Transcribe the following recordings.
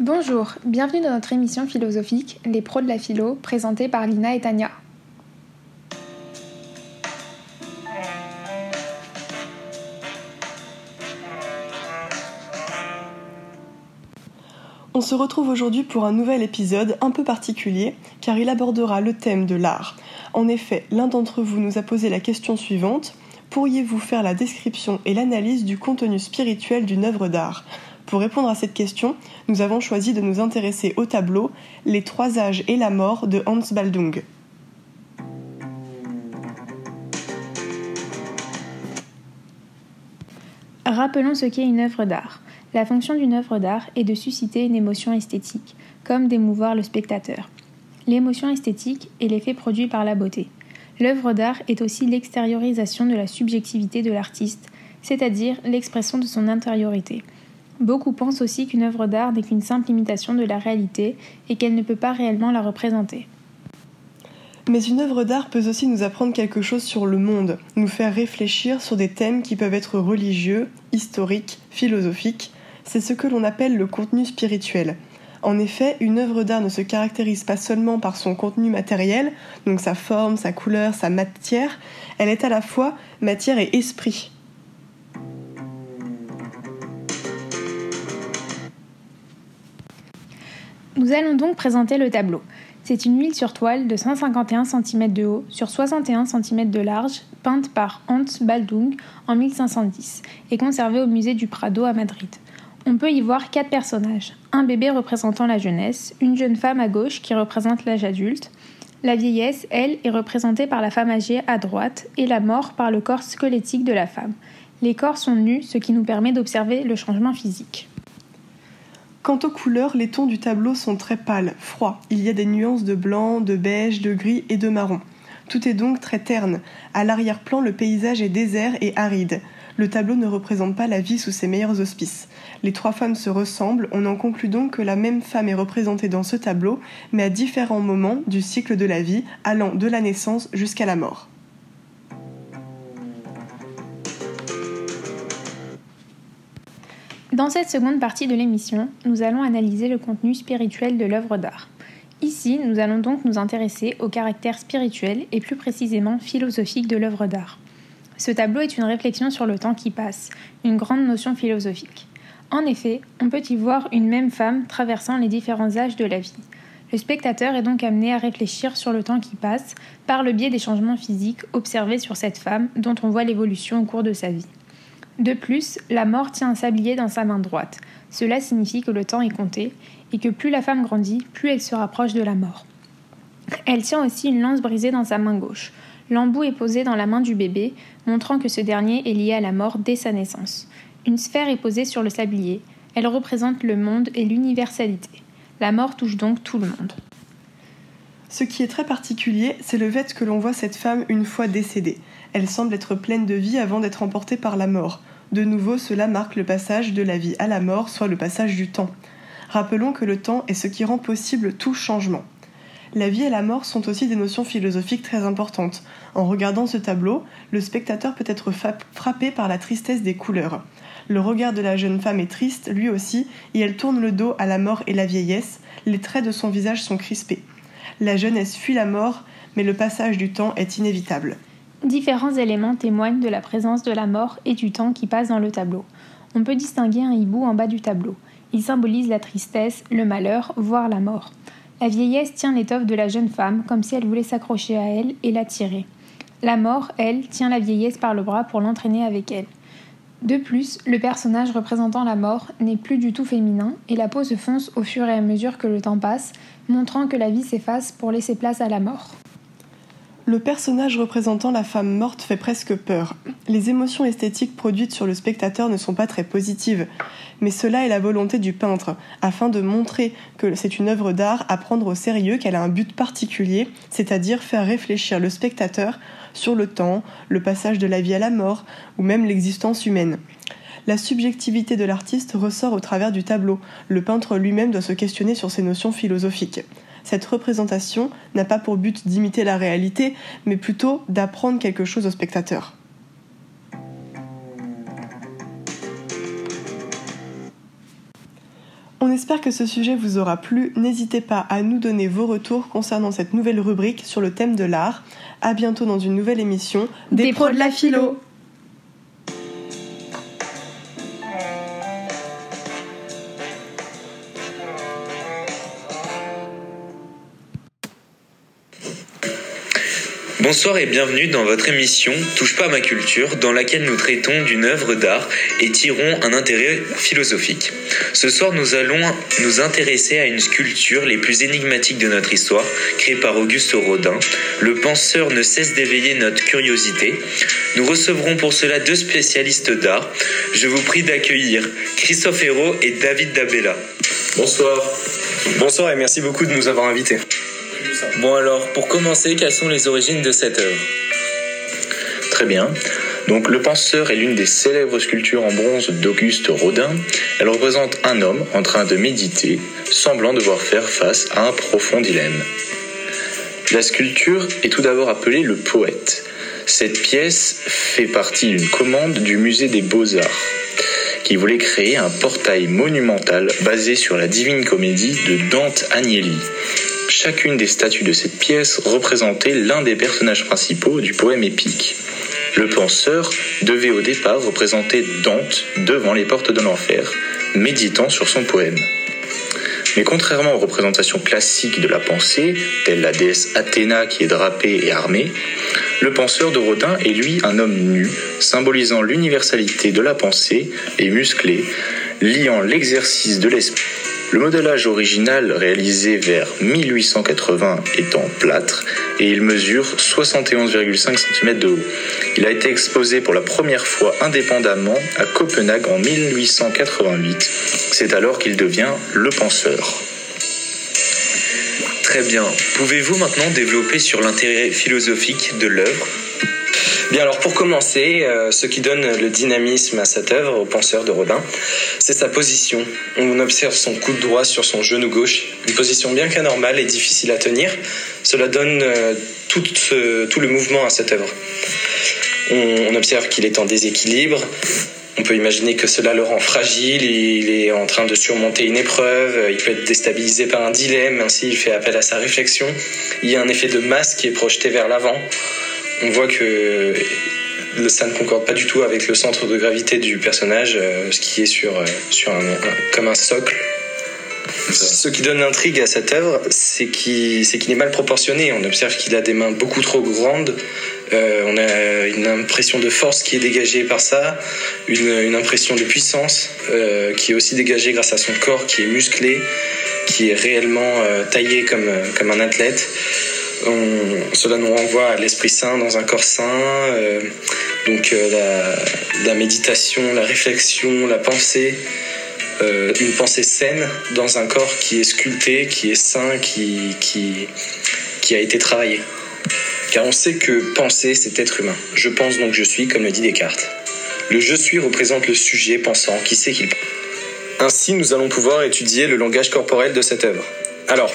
Bonjour, bienvenue dans notre émission philosophique Les pros de la philo, présentée par Lina et Tania. On se retrouve aujourd'hui pour un nouvel épisode un peu particulier car il abordera le thème de l'art. En effet, l'un d'entre vous nous a posé la question suivante pourriez-vous faire la description et l'analyse du contenu spirituel d'une œuvre d'art? Pour répondre à cette question, nous avons choisi de nous intéresser au tableau Les trois âges et la mort de Hans Baldung. Rappelons ce qu'est une œuvre d'art. La fonction d'une œuvre d'art est de susciter une émotion esthétique, comme d'émouvoir le spectateur. L'émotion esthétique est l'effet produit par la beauté. L'œuvre d'art est aussi l'extériorisation de la subjectivité de l'artiste, c'est-à-dire l'expression de son intériorité. Beaucoup pensent aussi qu'une œuvre d'art n'est qu'une simple imitation de la réalité et qu'elle ne peut pas réellement la représenter. Mais une œuvre d'art peut aussi nous apprendre quelque chose sur le monde, nous faire réfléchir sur des thèmes qui peuvent être religieux, historiques, philosophiques. C'est ce que l'on appelle le contenu spirituel. En effet, une œuvre d'art ne se caractérise pas seulement par son contenu matériel, donc sa forme, sa couleur, sa matière, elle est à la fois matière et esprit. Nous allons donc présenter le tableau. C'est une huile sur toile de 151 cm de haut sur 61 cm de large, peinte par Hans Baldung en 1510 et conservée au musée du Prado à Madrid. On peut y voir quatre personnages. Un bébé représentant la jeunesse, une jeune femme à gauche qui représente l'âge adulte. La vieillesse, elle, est représentée par la femme âgée à droite et la mort par le corps squelettique de la femme. Les corps sont nus, ce qui nous permet d'observer le changement physique. Quant aux couleurs, les tons du tableau sont très pâles, froids. Il y a des nuances de blanc, de beige, de gris et de marron. Tout est donc très terne. À l'arrière-plan, le paysage est désert et aride. Le tableau ne représente pas la vie sous ses meilleurs auspices. Les trois femmes se ressemblent, on en conclut donc que la même femme est représentée dans ce tableau, mais à différents moments du cycle de la vie, allant de la naissance jusqu'à la mort. Dans cette seconde partie de l'émission, nous allons analyser le contenu spirituel de l'œuvre d'art. Ici, nous allons donc nous intéresser au caractère spirituel et plus précisément philosophique de l'œuvre d'art. Ce tableau est une réflexion sur le temps qui passe, une grande notion philosophique. En effet, on peut y voir une même femme traversant les différents âges de la vie. Le spectateur est donc amené à réfléchir sur le temps qui passe par le biais des changements physiques observés sur cette femme dont on voit l'évolution au cours de sa vie. De plus, la mort tient un sablier dans sa main droite. Cela signifie que le temps est compté et que plus la femme grandit, plus elle se rapproche de la mort. Elle tient aussi une lance brisée dans sa main gauche. L'embout est posé dans la main du bébé, montrant que ce dernier est lié à la mort dès sa naissance. Une sphère est posée sur le sablier. Elle représente le monde et l'universalité. La mort touche donc tout le monde. Ce qui est très particulier, c'est le fait que l'on voit cette femme une fois décédée. Elle semble être pleine de vie avant d'être emportée par la mort. De nouveau, cela marque le passage de la vie à la mort, soit le passage du temps. Rappelons que le temps est ce qui rend possible tout changement. La vie et la mort sont aussi des notions philosophiques très importantes. En regardant ce tableau, le spectateur peut être frappé par la tristesse des couleurs. Le regard de la jeune femme est triste, lui aussi, et elle tourne le dos à la mort et la vieillesse, les traits de son visage sont crispés. La jeunesse fuit la mort, mais le passage du temps est inévitable. Différents éléments témoignent de la présence de la mort et du temps qui passe dans le tableau. On peut distinguer un hibou en bas du tableau. Il symbolise la tristesse, le malheur, voire la mort. La vieillesse tient l'étoffe de la jeune femme comme si elle voulait s'accrocher à elle et la tirer. La mort, elle, tient la vieillesse par le bras pour l'entraîner avec elle. De plus, le personnage représentant la mort n'est plus du tout féminin et la peau se fonce au fur et à mesure que le temps passe, montrant que la vie s'efface pour laisser place à la mort. Le personnage représentant la femme morte fait presque peur. Les émotions esthétiques produites sur le spectateur ne sont pas très positives, mais cela est la volonté du peintre, afin de montrer que c'est une œuvre d'art à prendre au sérieux, qu'elle a un but particulier, c'est-à-dire faire réfléchir le spectateur sur le temps, le passage de la vie à la mort, ou même l'existence humaine. La subjectivité de l'artiste ressort au travers du tableau. Le peintre lui-même doit se questionner sur ses notions philosophiques cette représentation n'a pas pour but d'imiter la réalité, mais plutôt d'apprendre quelque chose au spectateur. On espère que ce sujet vous aura plu. N'hésitez pas à nous donner vos retours concernant cette nouvelle rubrique sur le thème de l'art. À bientôt dans une nouvelle émission des, pros de la philo. Bonsoir et bienvenue dans votre émission Touche pas à ma culture, dans laquelle nous traitons d'une œuvre d'art et tirons un intérêt philosophique. Ce soir, nous allons nous intéresser à une sculpture les plus énigmatiques de notre histoire, créée par Auguste Rodin. Le penseur ne cesse d'éveiller notre curiosité. Nous recevrons pour cela deux spécialistes d'art. Je vous prie d'accueillir Christophe Hérault et David Dabella. Bonsoir. Bonsoir et merci beaucoup de nous avoir invités. Bon alors, pour commencer, quelles sont les origines de cette œuvre Très bien. Donc le penseur est l'une des célèbres sculptures en bronze d'Auguste Rodin. Elle représente un homme en train de méditer, semblant devoir faire face à un profond dilemme. La sculpture est tout d'abord appelée le poète. Cette pièce fait partie d'une commande du musée des beaux-arts qui voulait créer un portail monumental basé sur la divine comédie de Dante Agnelli, Chacune des statues de cette pièce représentait l'un des personnages principaux du poème épique. Le penseur devait au départ représenter Dante devant les portes de l'enfer, méditant sur son poème. Mais contrairement aux représentations classiques de la pensée, telle la déesse Athéna qui est drapée et armée, le penseur de Rodin est lui un homme nu, symbolisant l'universalité de la pensée et musclé, liant l'exercice de l'esprit le modelage original réalisé vers 1880 est en plâtre et il mesure 71,5 cm de haut. Il a été exposé pour la première fois indépendamment à Copenhague en 1888. C'est alors qu'il devient le penseur. Très bien. Pouvez-vous maintenant développer sur l'intérêt philosophique de l'œuvre? Bien alors pour commencer, euh, ce qui donne le dynamisme à cette œuvre, au penseur de Rodin, c'est sa position. On observe son coup de droit sur son genou gauche, une position bien qu'anormale et difficile à tenir. Cela donne euh, tout, tout, le mouvement à cette œuvre. On, observe qu'il est en déséquilibre. On peut imaginer que cela le rend fragile, il est en train de surmonter une épreuve, il peut être déstabilisé par un dilemme, ainsi il fait appel à sa réflexion. Il y a un effet de masse qui est projeté vers l'avant on voit que ça ne concorde pas du tout avec le centre de gravité du personnage, euh, ce qui est sur, euh, sur un, comme un socle. Ce qui donne l'intrigue à cette œuvre, c'est qu'il est mal proportionné. On observe qu'il a des mains beaucoup trop grandes. Euh, on a une impression de force qui est dégagée par ça, une, impression de puissance qui est aussi dégagée grâce à son corps qui est musclé, qui est réellement taillé comme, comme un athlète cela nous renvoie à l'Esprit Saint dans un corps saint, euh, donc euh, la, méditation, la réflexion, la pensée, euh, une pensée saine dans un corps qui est sculpté, qui est sain, qui, qui, qui a été travaillé. Car on sait que penser, c'est être humain. Je pense donc je suis, comme le dit Descartes. Le je suis représente le sujet pensant qui sait qu'il pense. Ainsi, nous allons pouvoir étudier le langage corporel de cette œuvre. Alors,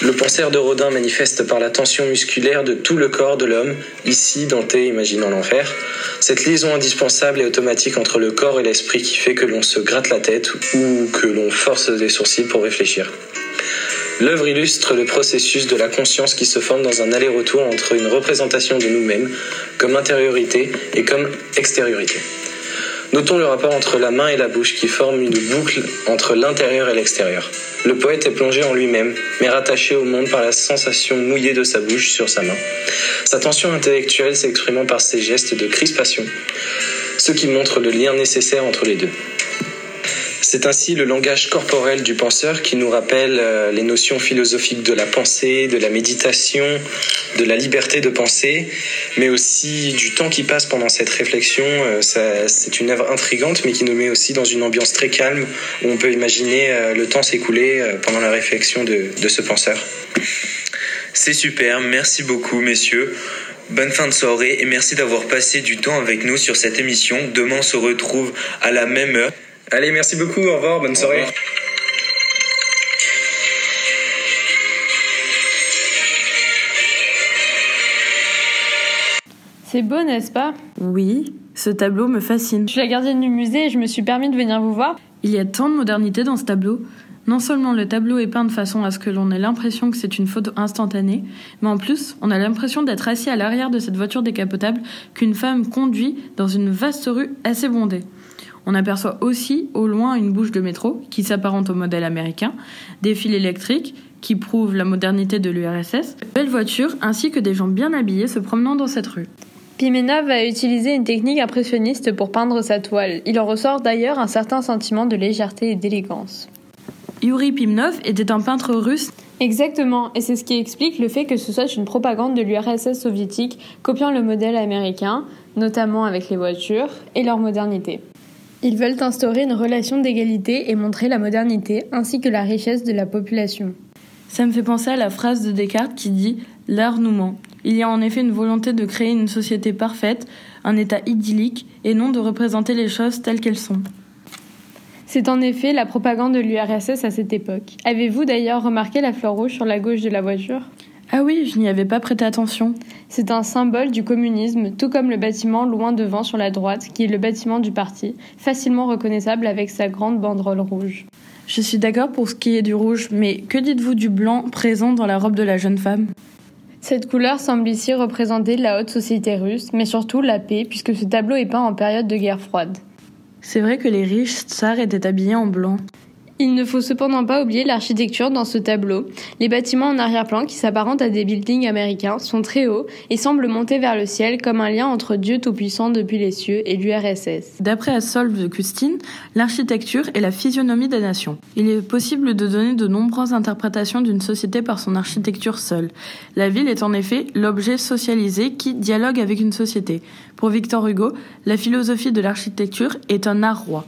le penseur de Rodin manifeste par la tension musculaire de tout le corps de l'homme, ici Dante imaginant l'enfer, cette liaison indispensable et automatique entre le corps et l'esprit qui fait que l'on se gratte la tête ou que l'on force les sourcils pour réfléchir. L'œuvre illustre le processus de la conscience qui se forme dans un aller-retour entre une représentation de nous-mêmes comme intériorité et comme extériorité. Notons le rapport entre la main et la bouche qui forme une boucle entre l'intérieur et l'extérieur. Le poète est plongé en lui-même, mais rattaché au monde par la sensation mouillée de sa bouche sur sa main. Sa tension intellectuelle s'exprimant par ses gestes de crispation, ce qui montre le lien nécessaire entre les deux. C'est ainsi le langage corporel du penseur qui nous rappelle euh, les notions philosophiques de la pensée, de la méditation, de la liberté de penser, mais aussi du temps qui passe pendant cette réflexion. Euh, c'est une œuvre intrigante, mais qui nous met aussi dans une ambiance très calme, où on peut imaginer euh, le temps s'écouler pendant la réflexion de, de ce penseur. C'est super, merci beaucoup messieurs. Bonne fin de soirée et merci d'avoir passé du temps avec nous sur cette émission. Demain on se retrouve à la même heure. Allez, merci beaucoup. Au revoir. Bonne soirée. C'est beau, n'est-ce pas? Oui, ce tableau me fascine. Je suis la gardienne du musée et je me suis permis de venir vous voir. Il y a tant de modernité dans ce tableau. Non seulement le tableau est peint de façon à ce que l'on ait l'impression que c'est une photo instantanée, mais en plus, on a l'impression d'être assis à l'arrière de cette voiture décapotable qu'une femme conduit dans une vaste rue assez bondée. On aperçoit aussi au loin une bouche de métro qui s'apparente au modèle américain, des fils électriques qui prouvent la modernité de l'URSS, belles voitures ainsi que des gens bien habillés se promenant dans cette rue. Pimenov a utilisé une technique impressionniste pour peindre sa toile. Il en ressort d'ailleurs un certain sentiment de légèreté et d'élégance. Yuri Pimenov était un peintre russe. Exactement, et c'est ce qui explique le fait que ce soit une propagande de l'URSS soviétique copiant le modèle américain, notamment avec les voitures et leur modernité. Ils veulent instaurer une relation d'égalité et montrer la modernité ainsi que la richesse de la population. Ça me fait penser à la phrase de Descartes qui dit L'art nous ment. Il y a en effet une volonté de créer une société parfaite, un état idyllique, et non de représenter les choses telles qu'elles sont. C'est en effet la propagande de l'URSS à cette époque. Avez-vous d'ailleurs remarqué la fleur rouge sur la gauche de la voiture? Ah oui, je n'y avais pas prêté attention. C'est un symbole du communisme, tout comme le bâtiment loin devant sur la droite, qui est le bâtiment du parti, facilement reconnaissable avec sa grande banderole rouge. Je suis d'accord pour ce qui est du rouge, mais que dites-vous du blanc présent dans la robe de la jeune femme? Cette couleur semble ici représenter la haute société russe, mais surtout la paix, puisque ce tableau est peint en période de guerre froide. C'est vrai que les riches tsars étaient habillés en blanc. Il ne faut cependant pas oublier l'architecture dans ce tableau. Les bâtiments en arrière-plan, qui s'apparentent à des buildings américains, sont très hauts et semblent monter vers le ciel comme un lien entre Dieu Tout-Puissant depuis les cieux et l'URSS. D'après Assolve Custine, l'architecture est la physionomie des nations. Il est possible de donner de nombreuses interprétations d'une société par son architecture seule. La ville est en effet l'objet socialisé qui dialogue avec une société. Pour Victor Hugo, la philosophie de l'architecture est un art roi.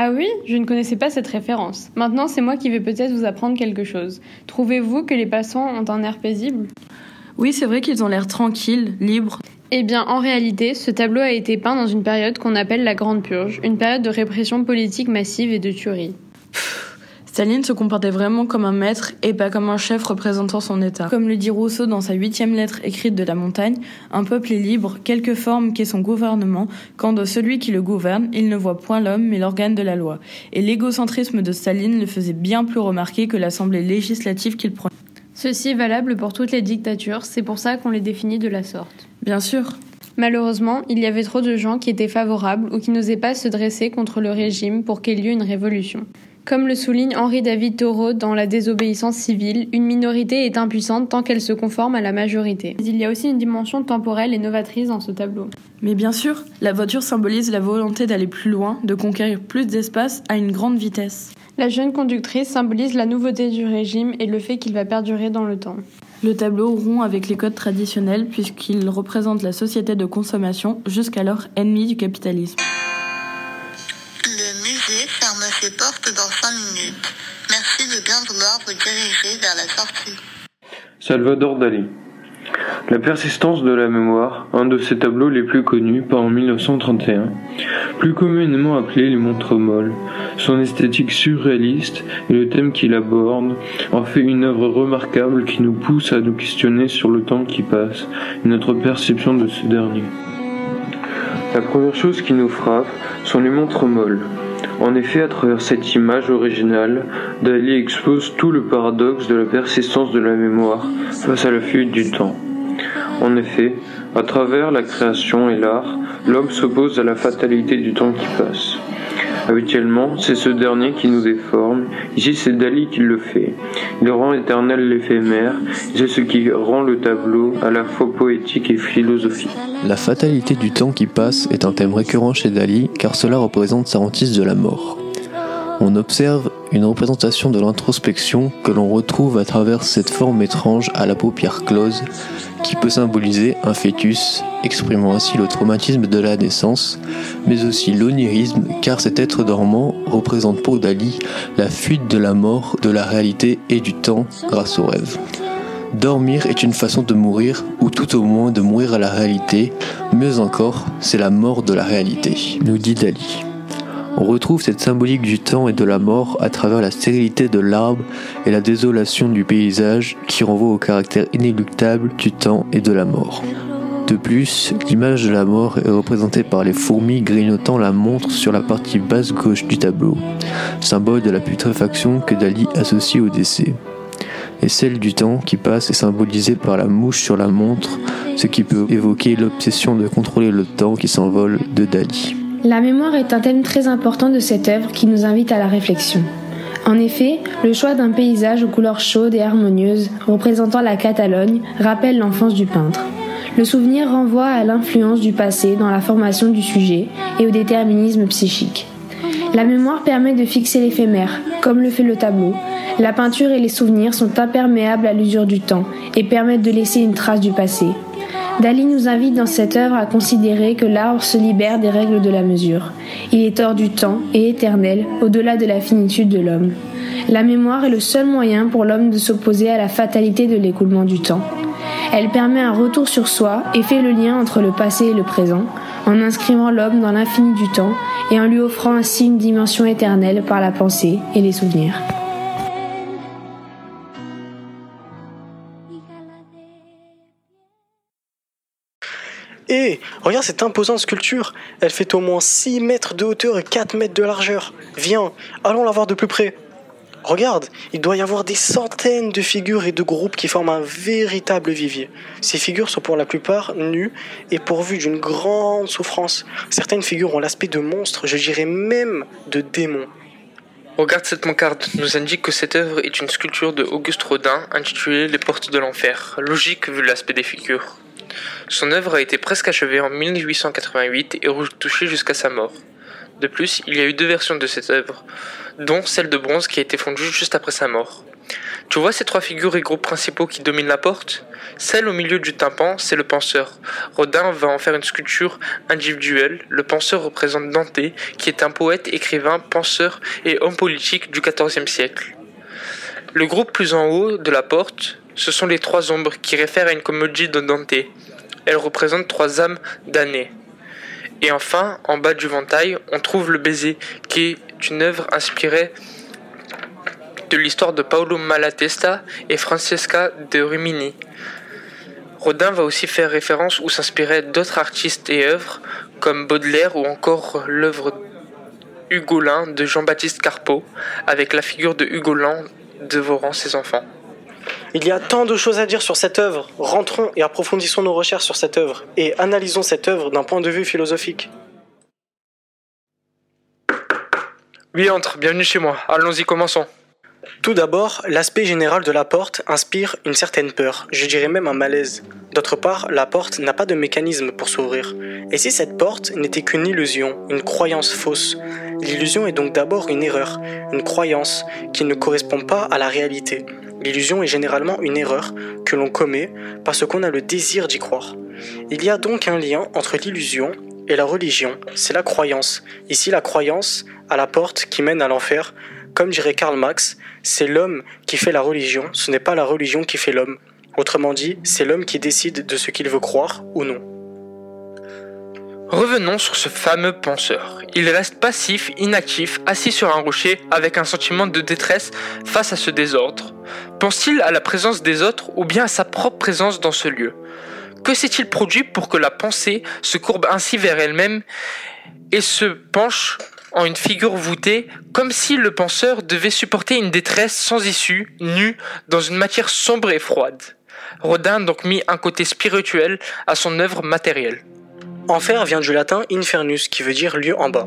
Ah oui, je ne connaissais pas cette référence. Maintenant, c'est moi qui vais peut-être vous apprendre quelque chose. Trouvez-vous que les passants ont un air paisible? Oui, c'est vrai qu'ils ont l'air tranquilles, libres. Eh bien, en réalité, ce tableau a été peint dans une période qu'on appelle la Grande Purge, une période de répression politique massive et de tuerie. Staline se comportait vraiment comme un maître et pas comme un chef représentant son État. Comme le dit Rousseau dans sa huitième lettre écrite de la montagne, un peuple est libre, quelque forme qu'est son gouvernement, quand de celui qui le gouverne, il ne voit point l'homme mais l'organe de la loi. Et l'égocentrisme de Staline le faisait bien plus remarquer que l'assemblée législative qu'il prenait. Ceci est valable pour toutes les dictatures, c'est pour ça qu'on les définit de la sorte. Bien sûr. Malheureusement, il y avait trop de gens qui étaient favorables ou qui n'osaient pas se dresser contre le régime pour qu'il y ait une révolution. Comme le souligne Henri-David Thoreau dans La désobéissance civile, une minorité est impuissante tant qu'elle se conforme à la majorité. Mais il y a aussi une dimension temporelle et novatrice dans ce tableau. Mais bien sûr, la voiture symbolise la volonté d'aller plus loin, de conquérir plus d'espace à une grande vitesse. La jeune conductrice symbolise la nouveauté du régime et le fait qu'il va perdurer dans le temps. Le tableau rompt avec les codes traditionnels puisqu'il représente la société de consommation jusqu'alors ennemie du capitalisme portes dans 5 minutes. Merci de bien vouloir vous diriger vers la sortie. Salvador Dali. La persistance de la mémoire, un de ses tableaux les plus connus, par en 1931, plus communément appelé les montres molles. Son esthétique surréaliste et le thème qu'il aborde en fait une œuvre remarquable qui nous pousse à nous questionner sur le temps qui passe et notre perception de ce dernier. La première chose qui nous frappe sont les montres molles. En effet, à travers cette image originale, Dali expose tout le paradoxe de la persistance de la mémoire face à la fuite du temps. En effet, à travers la création et l'art, l'homme s'oppose à la fatalité du temps qui passe. Habituellement, c'est ce dernier qui nous déforme. Ici, c'est Dali qui le fait. Il rend éternel l'éphémère. C'est ce qui rend le tableau à la fois poétique et philosophique. La fatalité du temps qui passe est un thème récurrent chez Dali car cela représente sa hantise de la mort. Observe une représentation de l'introspection que l'on retrouve à travers cette forme étrange à la paupière close qui peut symboliser un fœtus, exprimant ainsi le traumatisme de la naissance, mais aussi l'onirisme, car cet être dormant représente pour Dali la fuite de la mort, de la réalité et du temps grâce au rêve. Dormir est une façon de mourir, ou tout au moins de mourir à la réalité, mieux encore, c'est la mort de la réalité, nous dit Dali. On retrouve cette symbolique du temps et de la mort à travers la stérilité de l'arbre et la désolation du paysage qui renvoie au caractère inéluctable du temps et de la mort. De plus, l'image de la mort est représentée par les fourmis grignotant la montre sur la partie basse gauche du tableau, symbole de la putréfaction que Dali associe au décès. Et celle du temps qui passe est symbolisée par la mouche sur la montre, ce qui peut évoquer l'obsession de contrôler le temps qui s'envole de Dali. La mémoire est un thème très important de cette œuvre qui nous invite à la réflexion. En effet, le choix d'un paysage aux couleurs chaudes et harmonieuses représentant la Catalogne rappelle l'enfance du peintre. Le souvenir renvoie à l'influence du passé dans la formation du sujet et au déterminisme psychique. La mémoire permet de fixer l'éphémère, comme le fait le tableau. La peinture et les souvenirs sont imperméables à l'usure du temps et permettent de laisser une trace du passé. Dali nous invite dans cette œuvre à considérer que l'art se libère des règles de la mesure. Il est hors du temps et éternel, au-delà de la finitude de l'homme. La mémoire est le seul moyen pour l'homme de s'opposer à la fatalité de l'écoulement du temps. Elle permet un retour sur soi et fait le lien entre le passé et le présent, en inscrivant l'homme dans l'infini du temps et en lui offrant ainsi une dimension éternelle par la pensée et les souvenirs. Hé, regarde cette imposante sculpture. Elle fait au moins 6 mètres de hauteur et 4 mètres de largeur. Viens, allons la voir de plus près. Regarde, il doit y avoir des centaines de figures et de groupes qui forment un véritable vivier. Ces figures sont pour la plupart nues et pourvues d'une grande souffrance. Certaines figures ont l'aspect de monstres, je dirais même de démons. Regarde cette pancarte, nous indique que cette œuvre est une sculpture de Auguste Rodin intitulée Les portes de l'enfer. Logique vu l'aspect des figures. Son œuvre a été presque achevée en 1888 et retouchée jusqu'à sa mort. De plus, il y a eu deux versions de cette œuvre, dont celle de bronze qui a été fondue juste après sa mort. Tu vois ces trois figures et groupes principaux qui dominent la porte? Celle au milieu du tympan, c'est le penseur. Rodin va en faire une sculpture individuelle. Le penseur représente Dante, qui est un poète, écrivain, penseur et homme politique du XIVe siècle. Le groupe plus en haut de la porte, ce sont les trois ombres qui réfèrent à une comédie de Dante. Elles représentent trois âmes damnées. Et enfin, en bas du ventail, on trouve le baiser, qui est une œuvre inspirée de l'histoire de Paolo Malatesta et Francesca de Rimini. Rodin va aussi faire référence ou s'inspirer d'autres artistes et œuvres comme Baudelaire ou encore l'œuvre Hugolin de Jean-Baptiste Carpeau avec la figure de Hugolin dévorant ses enfants. Il y a tant de choses à dire sur cette œuvre. Rentrons et approfondissons nos recherches sur cette œuvre et analysons cette œuvre d'un point de vue philosophique. Oui, entre, bienvenue chez moi. Allons-y, commençons. Tout d'abord, l'aspect général de la porte inspire une certaine peur, je dirais même un malaise. D'autre part, la porte n'a pas de mécanisme pour s'ouvrir. Et si cette porte n'était qu'une illusion, une croyance fausse? L'illusion est donc d'abord une erreur, une croyance qui ne correspond pas à la réalité. L'illusion est généralement une erreur que l'on commet parce qu'on a le désir d'y croire. Il y a donc un lien entre l'illusion et la religion, c'est la croyance. Ici, la croyance à la porte qui mène à l'enfer, comme dirait Karl Marx, c'est l'homme qui fait la religion, ce n'est pas la religion qui fait l'homme. Autrement dit, c'est l'homme qui décide de ce qu'il veut croire ou non. Revenons sur ce fameux penseur. Il reste passif, inactif, assis sur un rocher avec un sentiment de détresse face à ce désordre. Pense-t-il à la présence des autres ou bien à sa propre présence dans ce lieu? Que s'est-il produit pour que la pensée se courbe ainsi vers elle-même et se penche en une figure voûtée, comme si le penseur devait supporter une détresse sans issue, nu, dans une matière sombre et froide Rodin donc mis un côté spirituel à son œuvre matérielle. Enfer vient du latin infernus qui veut dire lieu en bas.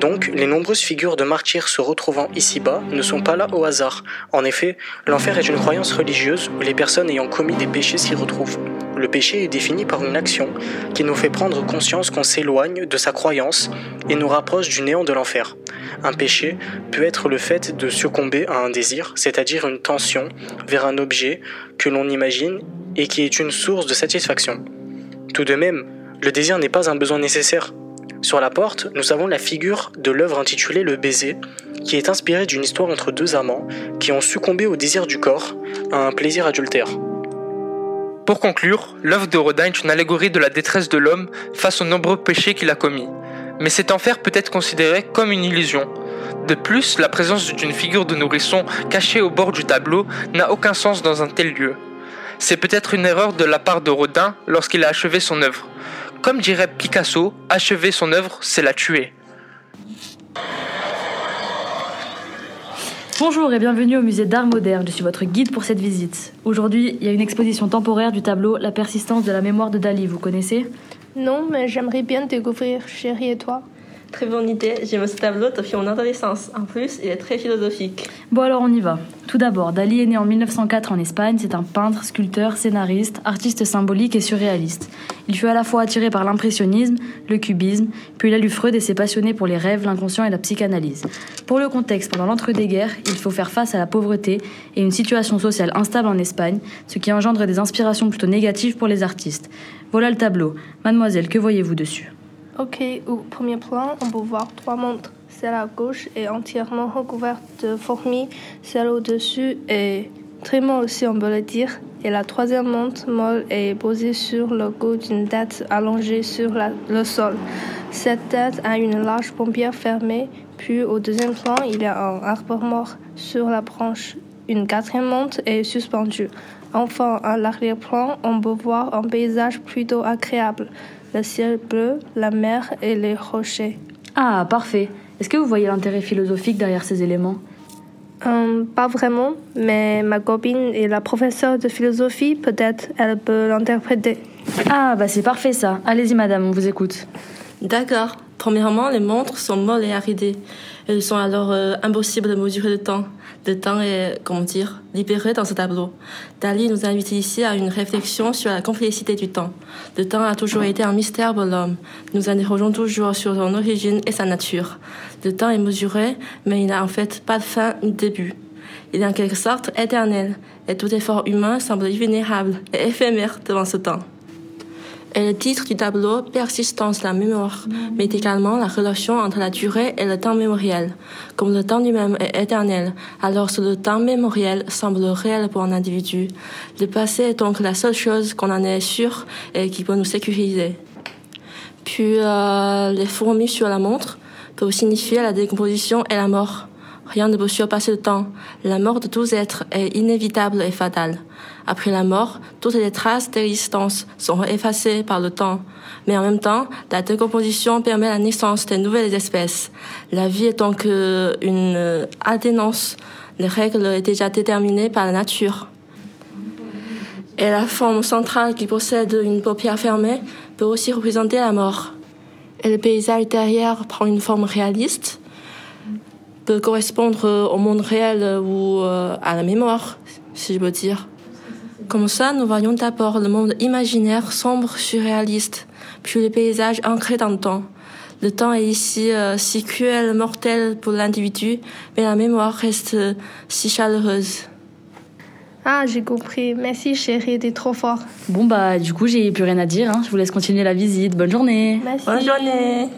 Donc, les nombreuses figures de martyrs se retrouvant ici-bas ne sont pas là au hasard. En effet, l'enfer est une croyance religieuse où les personnes ayant commis des péchés s'y retrouvent. Le péché est défini par une action qui nous fait prendre conscience qu'on s'éloigne de sa croyance et nous rapproche du néant de l'enfer. Un péché peut être le fait de succomber à un désir, c'est-à-dire une tension vers un objet que l'on imagine et qui est une source de satisfaction. Tout de même, le désir n'est pas un besoin nécessaire. Sur la porte, nous avons la figure de l'œuvre intitulée Le baiser, qui est inspirée d'une histoire entre deux amants qui ont succombé au désir du corps, à un plaisir adultère. Pour conclure, l'œuvre de Rodin est une allégorie de la détresse de l'homme face aux nombreux péchés qu'il a commis. Mais cet enfer peut être considéré comme une illusion. De plus, la présence d'une figure de nourrisson cachée au bord du tableau n'a aucun sens dans un tel lieu. C'est peut-être une erreur de la part de Rodin lorsqu'il a achevé son œuvre. Comme dirait Picasso, achever son œuvre, c'est la tuer. Bonjour et bienvenue au musée d'art moderne. Je suis votre guide pour cette visite. Aujourd'hui, il y a une exposition temporaire du tableau La persistance de la mémoire de Dali. Vous connaissez? Non, mais j'aimerais bien découvrir Chérie et toi. Très bonne idée, j'aime ce tableau depuis mon adolescence. En plus, il est très philosophique. Bon alors on y va. Tout d'abord, Dali est né en 1904 en Espagne. C'est un peintre, sculpteur, scénariste, artiste symbolique et surréaliste. Il fut à la fois attiré par l'impressionnisme, le cubisme, puis il a lu Freud et s'est passionné pour les rêves, l'inconscient et la psychanalyse. Pour le contexte, pendant l'entre-deux-guerres, il faut faire face à la pauvreté et une situation sociale instable en Espagne, ce qui engendre des inspirations plutôt négatives pour les artistes. Voilà le tableau. Mademoiselle, que voyez-vous dessus? Ok, au premier plan, on peut voir trois montres. Celle à gauche est entièrement recouverte de fourmis, celle au-dessus est très molle aussi, on peut le dire. Et la troisième montre molle est posée sur le cou d'une tête allongée sur le sol. Cette tête a une large paupière fermée. Puis au deuxième plan, il y a un arbre mort sur la branche. Une quatrième montre est suspendue. Enfin, à l'arrière-plan, on peut voir un paysage plutôt agréable. Le ciel bleu, la mer et les rochers. Ah, parfait. Est-ce que vous voyez l'intérêt philosophique derrière ces éléments? Hum, pas vraiment, mais ma copine est la professeure de philosophie, peut-être elle peut l'interpréter. Ah, bah c'est parfait ça. Allez-y madame, on vous écoute. D'accord. Premièrement, les montres sont molles et aridées. Elles sont alors euh, impossibles de mesurer le temps. Le temps est, comment dire, libéré dans ce tableau. Dali nous invite ici à une réflexion sur la complexité du temps. Le temps a toujours été un mystère pour l'homme. Nous interrogeons toujours sur son origine et sa nature. Le temps est mesuré, mais il n'a en fait pas de fin ni de début. Il est en quelque sorte éternel, et tout effort humain semble vulnérable et éphémère devant ce temps. Et le titre du tableau, Persistance la mémoire, met également la relation entre la durée et le temps mémoriel. Comme le temps lui-même est éternel, alors que le temps mémoriel semble réel pour un individu. Le passé est donc la seule chose qu'on en est sûr et qui peut nous sécuriser. Puis euh, les fourmis sur la montre peuvent signifier la décomposition et la mort. Rien ne peut surpasser le temps. La mort de tous êtres est inévitable et fatale. Après la mort, toutes les traces d'existence sont effacées par le temps. Mais en même temps, la décomposition permet la naissance de nouvelles espèces. La vie est donc une alternance. Les règles sont déjà déterminées par la nature. Et la forme centrale qui possède une paupière fermée peut aussi représenter la mort. Et le paysage derrière prend une forme réaliste, peut correspondre au monde réel ou euh, à la mémoire, si je peux dire. Comme ça, nous voyons d'abord le monde imaginaire, sombre, surréaliste, puis le paysage ancré dans le temps. Le temps est ici euh, si cruel, mortel pour l'individu, mais la mémoire reste euh, si chaleureuse. Ah, j'ai compris. Merci chérie, t'es trop fort. Bon bah du coup j'ai plus rien à dire. hein. Je vous laisse continuer la visite. Bonne journée. Merci. Bonne journée